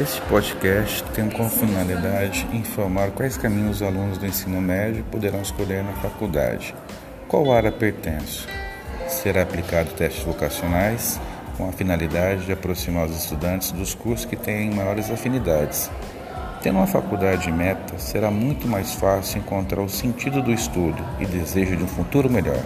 Este podcast tem como finalidade informar quais caminhos os alunos do ensino médio poderão escolher na faculdade, qual área pertence. Será aplicado testes vocacionais com a finalidade de aproximar os estudantes dos cursos que têm maiores afinidades. Tendo uma faculdade meta, será muito mais fácil encontrar o sentido do estudo e desejo de um futuro melhor.